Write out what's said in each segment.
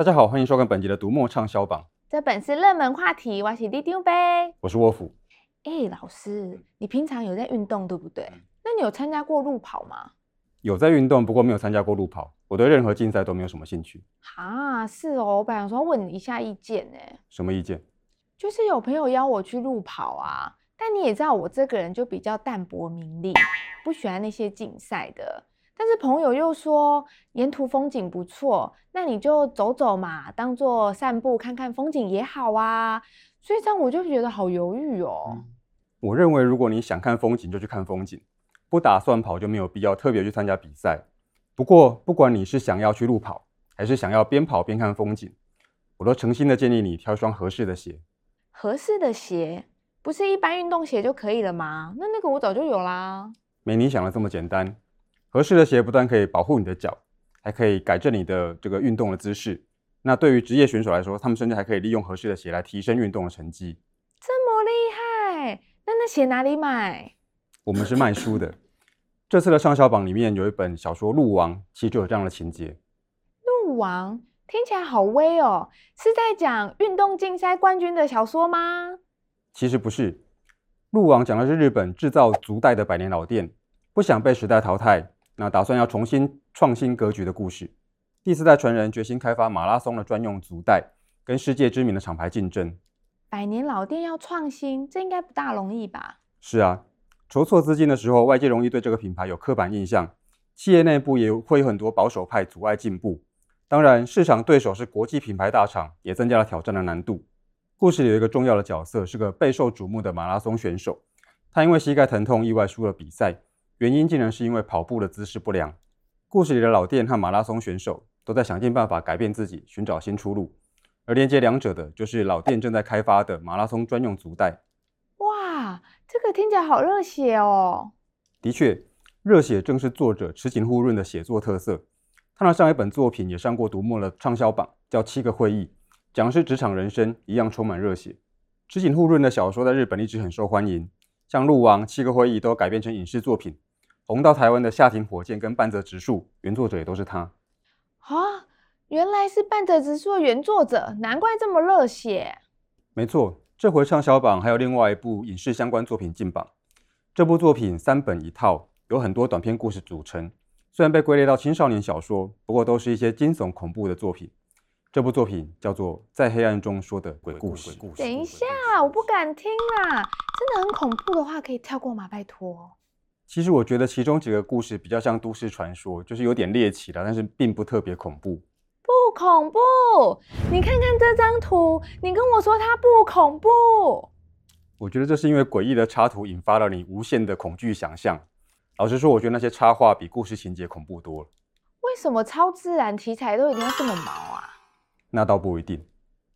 大家好，欢迎收看本集的读墨畅销榜。这本是热门话题，我是里长伯，我是沃夫。哎，老师，你平常有在运动对不对？那你有参加过路跑吗？有在运动，不过没有参加过路跑。我对任何竞赛都没有什么兴趣。啊，是哦，我本来想说问你一下意见呢。什么意见？就是有朋友邀我去路跑啊，但你也知道我这个人就比较淡泊名利，不喜欢那些竞赛的。但是朋友又说沿途风景不错，那你就走走嘛，当做散步看看风景也好啊。所以这样我就觉得好犹豫哦。嗯，我认为如果你想看风景就去看风景，不打算跑就没有必要特别去参加比赛。不过不管你是想要去路跑，还是想要边跑边看风景，我都诚心的建议你挑一双合适的鞋。合适的鞋不是一般运动鞋就可以了吗？那那个我早就有啦。没你想的这么简单。合适的鞋不但可以保护你的脚，还可以改正你的这个运动的姿势。那对于职业选手来说，他们甚至还可以利用合适的鞋来提升运动的成绩。这么厉害？那那鞋哪里买？我们是卖书的。这次的畅销榜里面有一本小说《鹿王》，其实就有这样的情节。鹿王听起来好威哦，是在讲运动竞赛冠军的小说吗？其实不是，《鹿王》讲的是日本制造足袋的百年老店，不想被时代淘汰。那打算要重新创新格局的故事，第四代传人决心开发马拉松的专用足袋，跟世界知名的厂牌竞争。百年老店要创新，这应该不大容易吧？是啊，筹措资金的时候，外界容易对这个品牌有刻板印象，企业内部也会有很多保守派阻碍进步。当然，市场对手是国际品牌大厂，也增加了挑战的难度。故事里有一个重要的角色，是个备受瞩目的马拉松选手，他因为膝盖疼痛意外输了比赛。原因竟然是因为跑步的姿势不良。故事里的老店和马拉松选手都在想尽办法改变自己，寻找新出路。而连接两者的，就是老店正在开发的马拉松专用足带。哇，这个听起来好热血哦！的确，热血正是作者池井户润的写作特色。他的上一本作品也上过读墨的畅销榜，叫《七个会议》，讲的是职场人生，一样充满热血。池井户润的小说在日本一直很受欢迎，像《鹿王》《七个会议》都改编成影视作品。红到台湾的《夏庭火箭》跟半泽直树，原作者也都是他。啊，原来是半泽直树的原作者，难怪这么热血。没错，这回畅销榜还有另外一部影视相关作品进榜。这部作品三本一套，有很多短篇故事组成。虽然被归类到青少年小说，不过都是一些惊悚恐怖的作品。这部作品叫做《在黑暗中说的鬼故事》。等一下，我不敢听啦！真的很恐怖的话，可以跳过吗？拜托。其实我觉得其中几个故事比较像都市传说，就是有点猎奇的，但是并不特别恐怖。不恐怖，你看看这张图，你跟我说它不恐怖。我觉得这是因为诡异的插图引发了你无限的恐惧想象。老实说，我觉得那些插画比故事情节恐怖多了。为什么超自然题材都一定要这么毛啊？那倒不一定。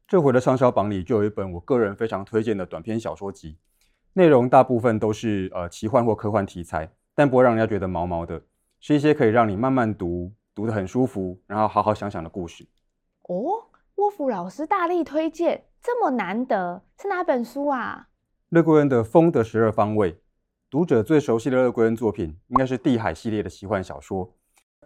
这回的畅销榜里就有一本我个人非常推荐的短篇小说集。内容大部分都是呃奇幻或科幻题材，但不会让人家觉得毛毛的，是一些可以让你慢慢读，读得很舒服，然后好好想想的故事。哦，沃夫老师大力推荐，这么难得，是哪本书啊？勒贵恩的《风的十二方位》，读者最熟悉的勒贵恩作品应该是《地海》系列的奇幻小说，《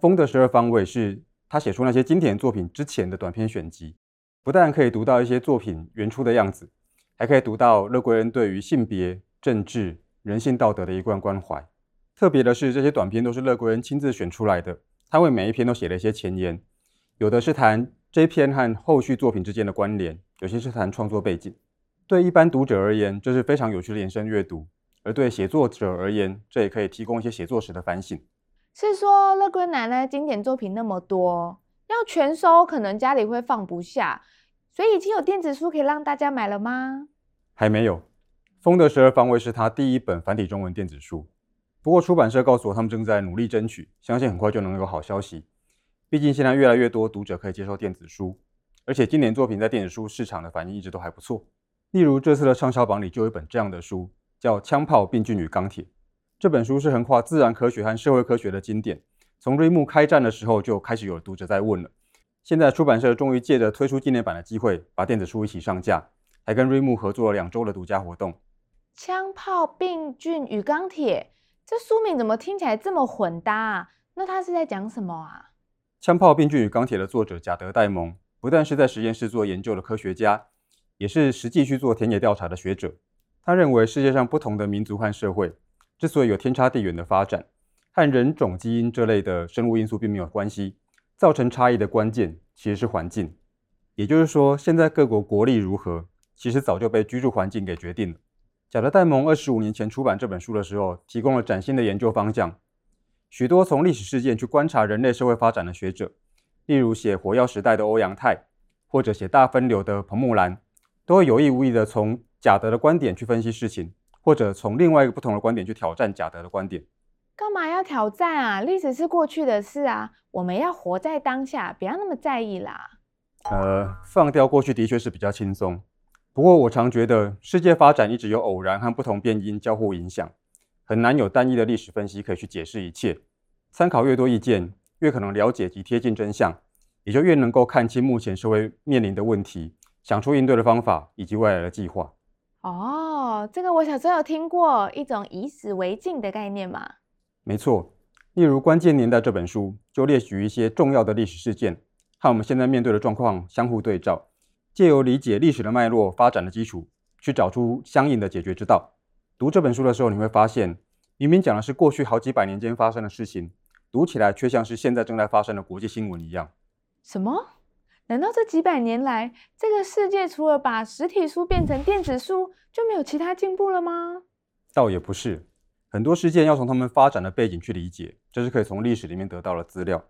风的十二方位》是他写出那些经典作品之前的短篇选集，不但可以读到一些作品原初的样子。还可以读到勒贵恩对于性别、政治、人性、道德的一贯关怀。特别的是，这些短篇都是勒贵恩亲自选出来的，他为每一篇都写了一些前言，有的是谈这篇和后续作品之间的关联，有些是谈创作背景。对一般读者而言，这是非常有趣的延伸阅读；而对写作者而言，这也可以提供一些写作时的反省。是说，勒贵恩奶奶经典作品那么多，要全收，可能家里会放不下。所以已经有电子书可以让大家买了吗？还没有。《风的十二方位》是他第一本繁体中文电子书，不过出版社告诉我，他们正在努力争取，相信很快就能有好消息。毕竟现在越来越多读者可以接受电子书，而且今年作品在电子书市场的反应一直都还不错。例如这次的畅销榜里就有一本这样的书，叫《枪炮、病菌与钢铁》。这本书是横跨自然科学和社会科学的经典，从瑞木开战的时候就开始有读者在问了。现在出版社终于借着推出纪念版的机会，把电子书一起上架，还跟瑞木合作了两周的独家活动。枪炮、病菌与钢铁，这书名怎么听起来这么混搭啊？那他是在讲什么啊？枪炮、病菌与钢铁的作者贾德·戴蒙不但是在实验室做研究的科学家，也是实际去做田野调查的学者。他认为世界上不同的民族和社会之所以有天差地远的发展，和人种基因这类的生物因素并没有关系，造成差异的关键其实是环境。也就是说，现在各国国力如何，其实早就被居住环境给决定了。贾德·戴蒙二十五年前出版这本书的时候，提供了崭新的研究方向。许多从历史事件去观察人类社会发展的学者，例如写火药时代的欧阳泰，或者写大分流的彭木兰，都会有意无意地从贾德的观点去分析事情，或者从另外一个不同的观点去挑战贾德的观点。干嘛要挑战啊？历史是过去的事啊，我们要活在当下，不要那么在意啦。呃，放掉过去的确是比较轻松。不过我常觉得，世界发展一直有偶然和不同变因交互影响，很难有单一的历史分析可以去解释一切。参考越多意见，越可能了解及贴近真相，也就越能够看清目前社会面临的问题，想出应对的方法以及未来的计划。哦，这个我小时候有听过，一种以史为镜的概念嘛。没错，例如《关键年代》这本书就列举一些重要的历史事件。和我们现在面对的状况相互对照，借由理解历史的脉络、发展的基础，去找出相应的解决之道。读这本书的时候，你会发现，明明讲的是过去好几百年间发生的事情，读起来却像是现在正在发生的国际新闻一样。什么？难道这几百年来，这个世界除了把实体书变成电子书，就没有其他进步了吗？倒也不是，很多事件要从他们发展的背景去理解，这是可以从历史里面得到的资料。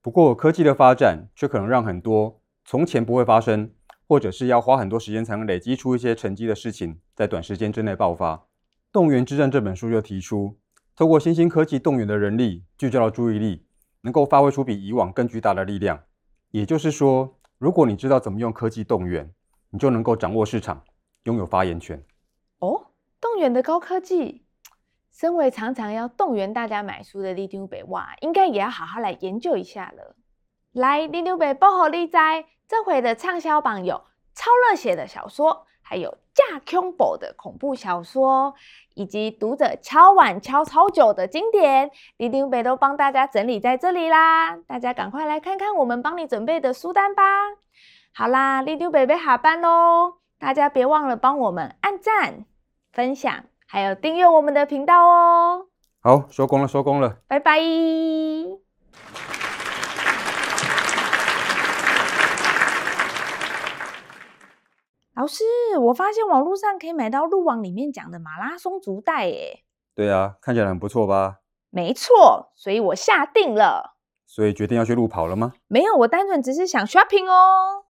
不过，科技的发展却可能让很多从前不会发生，或者是要花很多时间才能累积出一些成绩的事情，在短时间之内爆发。《动员之战》这本书就提出，透过新兴科技动员的人力，聚焦了注意力，能够发挥出比以往更巨大的力量。也就是说，如果你知道怎么用科技动员，你就能够掌握市场，拥有发言权。哦，动员的高科技。身为常常要动员大家买书的里长伯，哇，应该也要好好来研究一下了。来，里长伯报给你知，这回的畅销榜有超热血的小说，还有假恐怖的恐怖小说，以及读者敲碗敲超久的经典，里长伯都帮大家整理在这里啦。大家赶快来看看我们帮你准备的书单吧。好啦，里长伯要下班喽，大家别忘了帮我们按赞、分享。还有订阅我们的频道哦！好，收工了，收工了，拜拜。老师，我发现网络上可以买到路网里面讲的马拉松足袋，耶。对啊，看起来很不错吧？没错，所以我下定了。所以决定要去路跑了吗？没有，我单纯只是想 shopping 哦。